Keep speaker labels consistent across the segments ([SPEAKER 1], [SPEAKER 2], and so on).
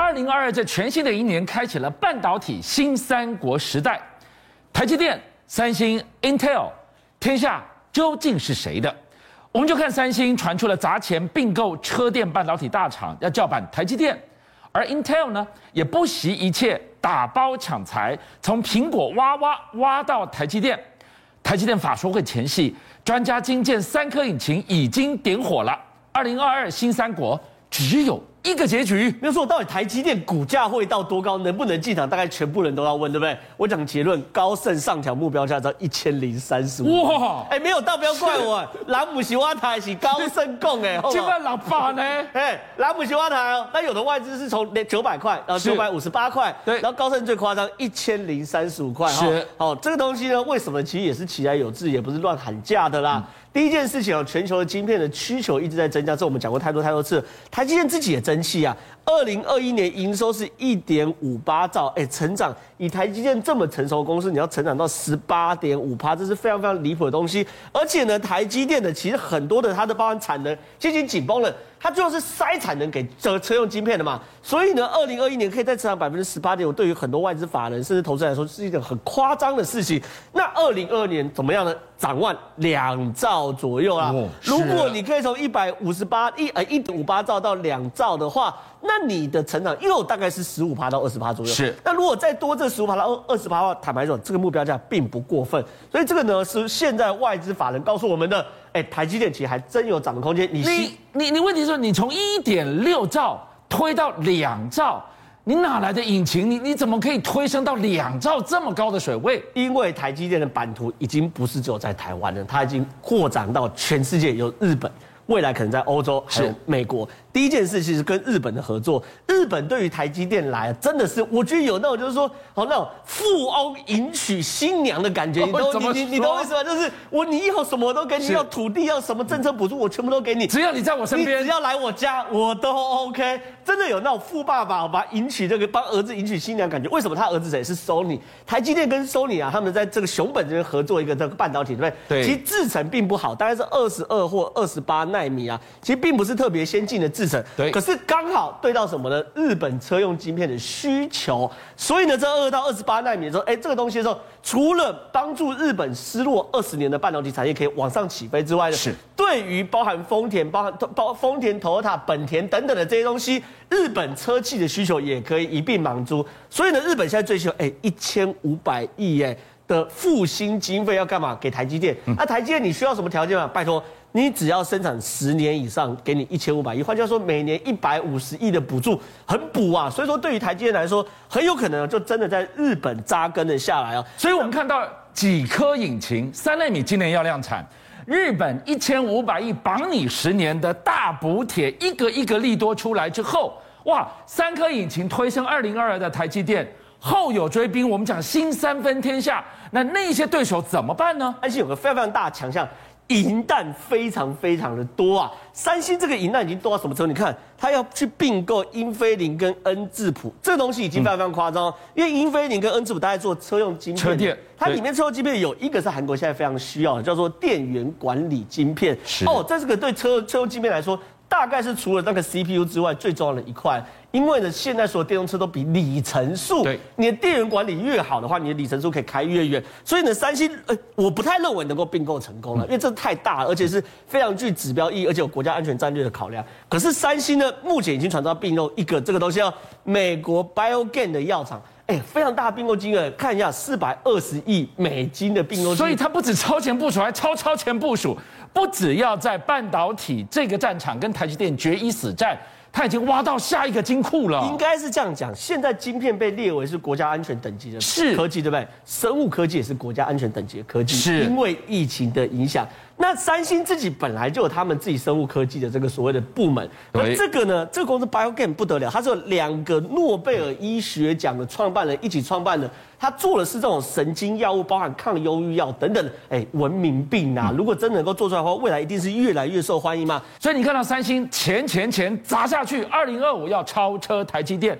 [SPEAKER 1] 二零二二这全新的一年开启了半导体新三国时代，台积电、三星、Intel，天下究竟是谁的？我们就看三星传出了砸钱并购车电半导体大厂，要叫板台积电，而 Intel 呢也不惜一切打包抢财，从苹果挖挖挖到台积电。台积电法说会前夕，专家惊见三颗引擎已经点火了。二零二二新三国只有一个结局，
[SPEAKER 2] 没有错。到底台积电股价会到多高，能不能进场？大概全部人都要问，对不对？我讲结论，高盛上调目标价到一千零三十五。哇，哎，没有到，不要怪我。蓝姆西瓦台是高盛供哎，
[SPEAKER 1] 千万老爸呢？
[SPEAKER 2] 哎，蓝姆西瓦台哦。那有的外资是从九百块，然后九百五十八块，对。然后高盛最夸张一千零三十五块。是。哦，这个东西呢，为什么其实也是起来有志，也不是乱喊价的啦。嗯第一件事情啊，全球的晶片的需求一直在增加，这我们讲过太多太多次。台积电自己也争气啊，二零二一年营收是一点五八兆，哎，成长以台积电这么成熟的公司，你要成长到十八点五趴，这是非常非常离谱的东西。而且呢，台积电的其实很多的它的包含产能已经紧绷了。它就是塞产能给这车用晶片的嘛，所以呢，二零二一年可以再成长百分之十八点五，对于很多外资法人甚至投资人来说是一个很夸张的事情。那二零二二年怎么样呢？展望两兆左右啊。如果你可以从一百五十八一呃一点五八兆到两兆的话，那你的成长又大概是十五趴到二十趴左右。是。那如果再多这十五趴到二二十趴的话，坦白说，这个目标价并不过分。所以这个呢，是现在外资法人告诉我们的。哎，台积电其实还真有涨的空间。你
[SPEAKER 1] 你你你问题是，你从一点六兆推到两兆，你哪来的引擎？你你怎么可以推升到两兆这么高的水位？
[SPEAKER 2] 因为台积电的版图已经不是只有在台湾了，它已经扩展到全世界，有日本，未来可能在欧洲，还有美国。第一件事其实跟日本的合作，日本对于台积电来，真的是我觉得有那种就是说，好那种富翁迎娶新娘的感觉，你都你你你懂我意思吗？就是我你以后什么都给你，要土地要什么政策补助，我全部都给你，
[SPEAKER 1] 只要你在我身边，
[SPEAKER 2] 只要来我家，我都 OK。真的有那种富爸爸把迎娶这个帮儿子迎娶新娘感觉。为什么他儿子谁是 Sony？台积电跟 Sony 啊，他们在这个熊本这边合作一个这个半导体，对不对？对。其实制程并不好，大概是二十二或二十八奈米啊，其实并不是特别先进的制程。对。可是刚好对到什么呢？日本车用晶片的需求。所以呢，这二到二十八纳米的时候，哎，这个东西的时候，除了帮助日本失落二十年的半导体产业可以往上起飞之外呢，是对于包含丰田、包含包丰田、Toyota、本田等等的这些东西。日本车企的需求也可以一并满足，所以呢，日本现在追求哎一千五百亿哎的复兴经费要干嘛？给台积电。那台积电你需要什么条件吗？拜托，你只要生产十年以上，给你一千五百亿。换句话说，每年一百五十亿的补助，很补啊。所以说，对于台积电来说，很有可能就真的在日本扎根了下来啊。
[SPEAKER 1] 所以我们看到几颗引擎，三纳米今年要量产。日本一千五百亿绑你十年的大补贴，一个一个利多出来之后，哇，三颗引擎推升二零二二的台积电，后有追兵。我们讲新三分天下，那那些对手怎么办呢？
[SPEAKER 2] 而且有个非常非常大的强项。银弹非常非常的多啊！三星这个银弹已经多到什么程度？你看，他要去并购英飞凌跟恩智浦，这个东西已经非常非常夸张。因为英飞凌跟恩智浦，大概做车用晶片，车电，它里面车用晶片有一个是韩国现在非常需要的，叫做电源管理晶片。哦，这是个对车车用晶片来说。大概是除了那个 CPU 之外最重要的一块，因为呢，现在所有电动车都比里程数，对，你的电源管理越好的话，你的里程数可以开越远。所以呢，三星，呃，我不太认为能够并购成功了，因为这太大了，而且是非常具指标意义，而且有国家安全战略的考量。可是三星呢，目前已经传到并购一个这个东西，叫美国 Biogen 的药厂，哎，非常大的并购金额，看一下四百二十亿美金的并购金额，
[SPEAKER 1] 所以它不止超前部署，还超超前部署。不只要在半导体这个战场跟台积电决一死战，他已经挖到下一个金库了。
[SPEAKER 2] 应该是这样讲，现在晶片被列为是国家安全等级的是科技，对不对？生物科技也是国家安全等级的科技，是因为疫情的影响。那三星自己本来就有他们自己生物科技的这个所谓的部门，那这个呢，这个公司 BioGame 不得了，它是有两个诺贝尔医学奖的创办人一起创办的，他做的是这种神经药物，包含抗忧郁药等等，哎，文明病啊，如果真的能够做出来的话，未来一定是越来越受欢迎嘛。
[SPEAKER 1] 所以你看到三星钱钱钱砸下去，二零二五要超车台积电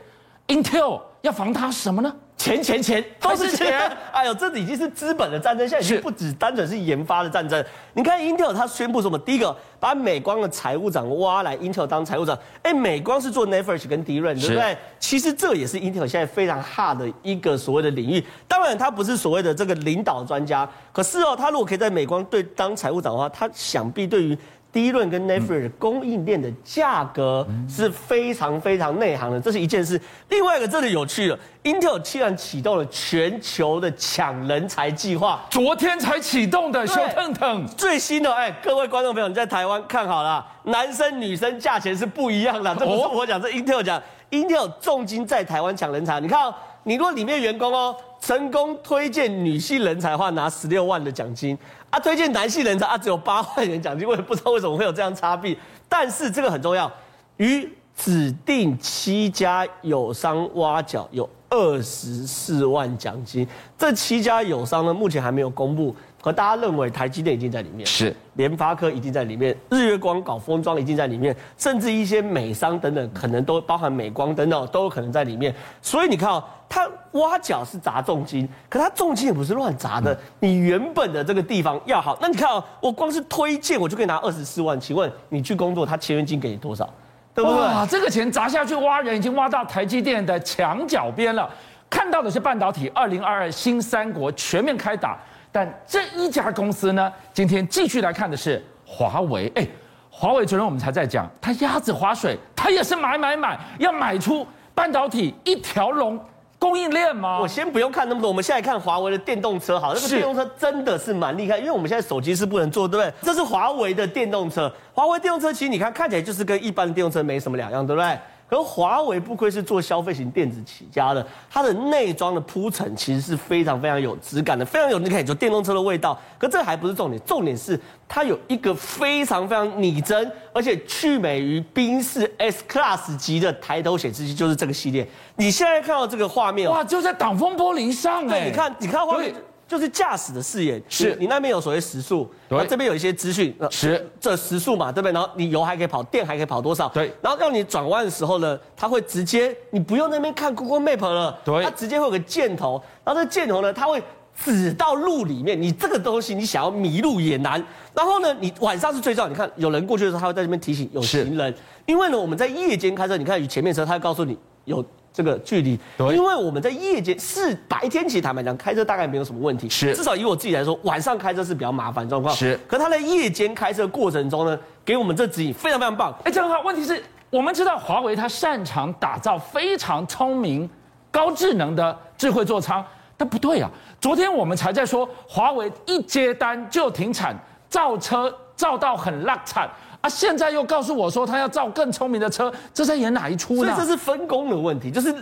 [SPEAKER 1] ，Intel 要防它什么呢？
[SPEAKER 2] 钱钱钱都是钱，哎呦，这已经是资本的战争，现在已经不只单纯是研发的战争。你看 Intel 它宣布什么？第一个把美光的财务长挖来 Intel 当财务长，哎，美光是做 Flash 跟 DRAM，对不对？其实这也是 Intel 现在非常 hard 的一个所谓的领域。当然，他不是所谓的这个领导专家，可是哦，他如果可以在美光对当财务长的话，他想必对于。DRAM 跟 NAND Flash 供应链的价格是非常非常内行的，这是一件事。另外一个真的有趣了，Intel 竟然启动了全球的抢人才计划，
[SPEAKER 1] 昨天才启动的，小腾腾
[SPEAKER 2] 最新的。哎，各位观众朋友，你在台湾看好了，男生女生价钱是不一样的，这不是我讲，这 Intel 讲，Intel 重金在台湾抢人才。你看哦，你如果里面员工哦，成功推荐女性人才的话，拿十六万的奖金。啊，推荐男性人才啊，只有八万元奖金，我也不知道为什么会有这样差别。但是这个很重要，与指定七家友商挖角有二十四万奖金。这七家友商呢，目前还没有公布。可大家认为台积电已经在里面，
[SPEAKER 1] 是
[SPEAKER 2] 联发科已经在里面，日月光搞封装已经在里面，甚至一些美商等等，可能都包含美光等等都有可能在里面。所以你看哦，他挖角是砸重金，可他重金也不是乱砸的。你原本的这个地方要好，那你看哦，我光是推荐我就可以拿二十四万，请问你去工作，他签约金给你多少？对不对？
[SPEAKER 1] 哇，这个钱砸下去挖人，已经挖到台积电的墙角边了。看到的是半导体二零二二新三国全面开打。但这一家公司呢，今天继续来看的是华为。哎，华为昨天我们才在讲，它鸭子划水，它也是买买买，要买出半导体一条龙供应链吗？
[SPEAKER 2] 我先不用看那么多，我们现在看华为的电动车，好，这个电动车真的是蛮厉害，因为我们现在手机是不能做，对不对？这是华为的电动车，华为电动车其实你看看起来就是跟一般的电动车没什么两样，对不对？可华为不愧是做消费型电子起家的，它的内装的铺陈其实是非常非常有质感的，非常有你可以做电动车的味道。可这还不是重点，重点是它有一个非常非常拟真，而且去美于宾士 S Class 级的抬头显示器，就是这个系列。你现在看到这个画面，
[SPEAKER 1] 哇，就在挡风玻璃上哎，
[SPEAKER 2] 你看，你看画面。就是驾驶的视野，是你那边有所谓时速，对，这边有一些资讯，
[SPEAKER 1] 是
[SPEAKER 2] 这时速嘛，对不对？然后你油还可以跑，电还可以跑多少？
[SPEAKER 1] 对，
[SPEAKER 2] 然后让你转弯的时候呢，它会直接，你不用那边看 Google Map 了，对，它直接会有个箭头，然后这箭头呢，它会指到路里面，你这个东西你想要迷路也难。然后呢，你晚上是最重要，你看有人过去的时候，它会在这边提醒有行人，因为呢我们在夜间开车，你看与前面车，它会告诉你有。这个距离，对，因为我们在夜间是白天，其实坦白讲，开车大概没有什么问题。是，至少以我自己来说，晚上开车是比较麻烦状况。是，可他在夜间开车过程中呢，给我们这指引非常非常棒。
[SPEAKER 1] 哎，这很好，问题是我们知道华为它擅长打造非常聪明、高智能的智慧座舱，但不对啊。昨天我们才在说，华为一接单就停产，造车造到很烂惨。啊！现在又告诉我说他要造更聪明的车，这在演哪一出呢？
[SPEAKER 2] 所以这是分工的问题，就是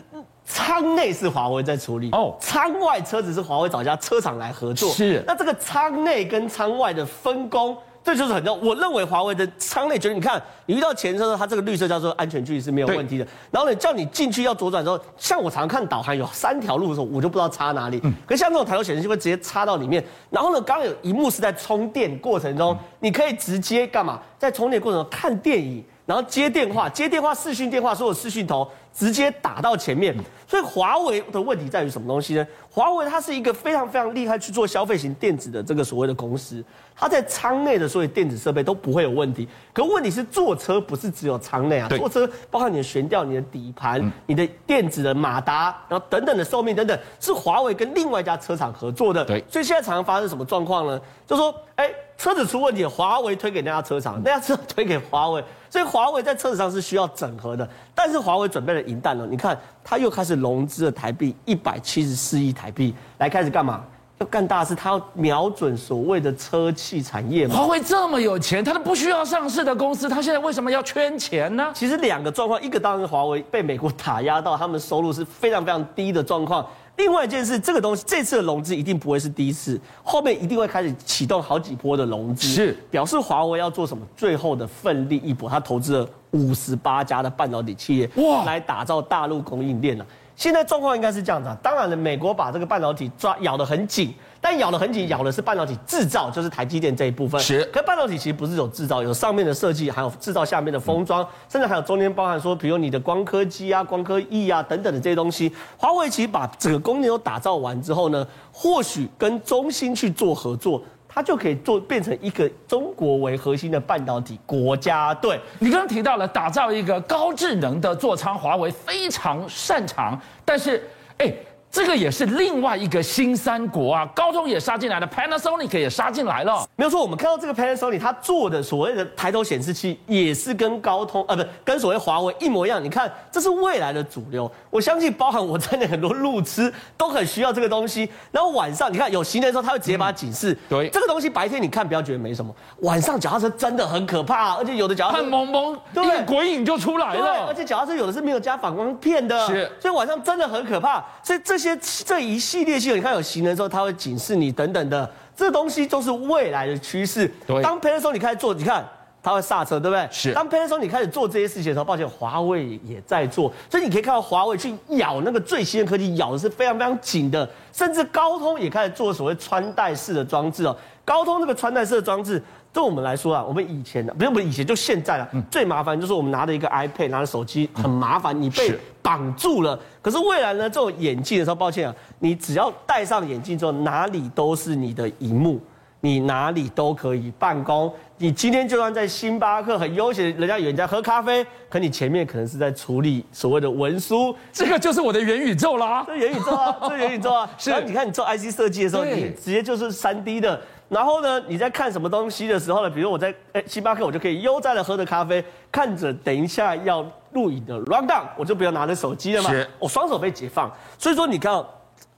[SPEAKER 2] 舱内是华为在处理哦，舱外车子是华为找家车厂来合作。是，那这个舱内跟舱外的分工。这就是很重要。我认为华为的舱内，觉得你看，你遇到前车的时候，它这个绿色叫做安全距离是没有问题的。然后呢，叫你进去要左转的时候，像我常常看导航有三条路的时候，我就不知道插哪里。嗯。可是像这种抬头显示器会直接插到里面。然后呢，刚刚有一幕是在充电过程中，你可以直接干嘛？在充电过程中看电影，然后接电话，接电话视讯电话，所有视讯头直接打到前面。所以华为的问题在于什么东西呢？华为它是一个非常非常厉害去做消费型电子的这个所谓的公司。它在舱内的所有电子设备都不会有问题，可问题是坐车不是只有舱内啊，坐车包括你的悬吊、你的底盘、你的电子的马达，然后等等的寿命等等，是华为跟另外一家车厂合作的。对，所以现在常常发生什么状况呢？就说，哎，车子出问题，华为推给那家车厂，那家车推给华为，所以华为在车子上是需要整合的。但是华为准备了银弹了，你看，他又开始融资了台币一百七十四亿台币，来开始干嘛？要干大事，他要瞄准所谓的车汽产业嘛。
[SPEAKER 1] 华为这么有钱，他都不需要上市的公司，他现在为什么要圈钱呢？
[SPEAKER 2] 其实两个状况，一个当然是华为被美国打压到，他们收入是非常非常低的状况。另外一件事，这个东西这次的融资一定不会是第一次，后面一定会开始启动好几波的融资，是表示华为要做什么？最后的奋力一搏，他投资了五十八家的半导体企业，哇，来打造大陆供应链了。现在状况应该是这样子啊。当然了，美国把这个半导体抓咬得很紧，但咬得很紧，咬的是半导体制造，就是台积电这一部分。
[SPEAKER 1] 是。
[SPEAKER 2] 可半导体其实不是有制造，有上面的设计，还有制造下面的封装，甚至还有中间包含说，比如你的光刻机啊、光刻翼啊等等的这些东西。华为其实把整个供应链都打造完之后呢，或许跟中芯去做合作。它就可以做变成一个中国为核心的半导体国家队。
[SPEAKER 1] 你刚刚提到了打造一个高智能的座舱，华为非常擅长，但是，哎。这个也是另外一个新三国啊，高通也杀进来了，Panasonic 也杀进来了。
[SPEAKER 2] 没有错，我们看到这个 Panasonic，它做的所谓的抬头显示器也是跟高通啊，不，跟所谓华为一模一样。你看，这是未来的主流。我相信，包含我在内很多路痴都很需要这个东西。然后晚上，你看有行人的时候，它会直接把它警示。
[SPEAKER 1] 对，
[SPEAKER 2] 这个东西白天你看不要觉得没什么，晚上脚踏车真的很可怕，而且有的脚踏车
[SPEAKER 1] 很蒙蒙，对，一个鬼影就出来了。
[SPEAKER 2] 对，而且脚踏车有的是没有加反光片的，
[SPEAKER 1] 是，
[SPEAKER 2] 所以晚上真的很可怕。所以这些这一系列系统，你看有行人的时候，它会警示你等等的，这东西都是未来的趋势。
[SPEAKER 1] 对，
[SPEAKER 2] 当 Panasonic 你开始做，你看它会刹车，对不对？
[SPEAKER 1] 是。当
[SPEAKER 2] Panasonic 你开始做这些事情的时候，抱歉，华为也在做，所以你可以看到华为去咬那个最新的科技，咬的是非常非常紧的，甚至高通也开始做所谓穿戴式的装置哦。高通这个穿戴式的装置。对我们来说啊，我们以前的不是不是以前，就现在了。最麻烦就是我们拿着一个 iPad，拿着手机很麻烦，你被绑住了。可是未来呢，这种眼镜的时候，抱歉啊，你只要戴上眼镜之后，哪里都是你的荧幕，你哪里都可以办公。你今天就算在星巴克很悠闲，人家有人在喝咖啡，可你前面可能是在处理所谓的文书。
[SPEAKER 1] 这个就是我的元宇宙啦，
[SPEAKER 2] 这元宇宙啊，这元宇宙啊。是，你看你做 IC 设计的时候，你直接就是三 D 的。然后呢，你在看什么东西的时候呢？比如我在诶星巴克，我就可以悠哉的喝着咖啡，看着等一下要录影的 rundown，我就不要拿着手机了嘛。我双手被解放。所以说，你看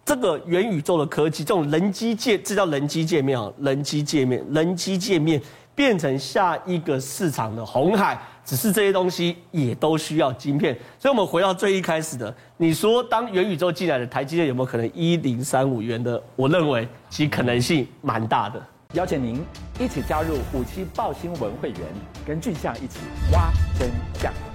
[SPEAKER 2] 这个元宇宙的科技，这种人机界，这叫人机界面啊，人机界面，人机界面变成下一个市场的红海。只是这些东西也都需要晶片。所以我们回到最一开始的，你说当元宇宙进来的台积电有没有可能一零三五元的？我认为其可能性蛮大的。
[SPEAKER 3] 邀请您一起加入五七爆新闻会员，跟俊相一起挖真相。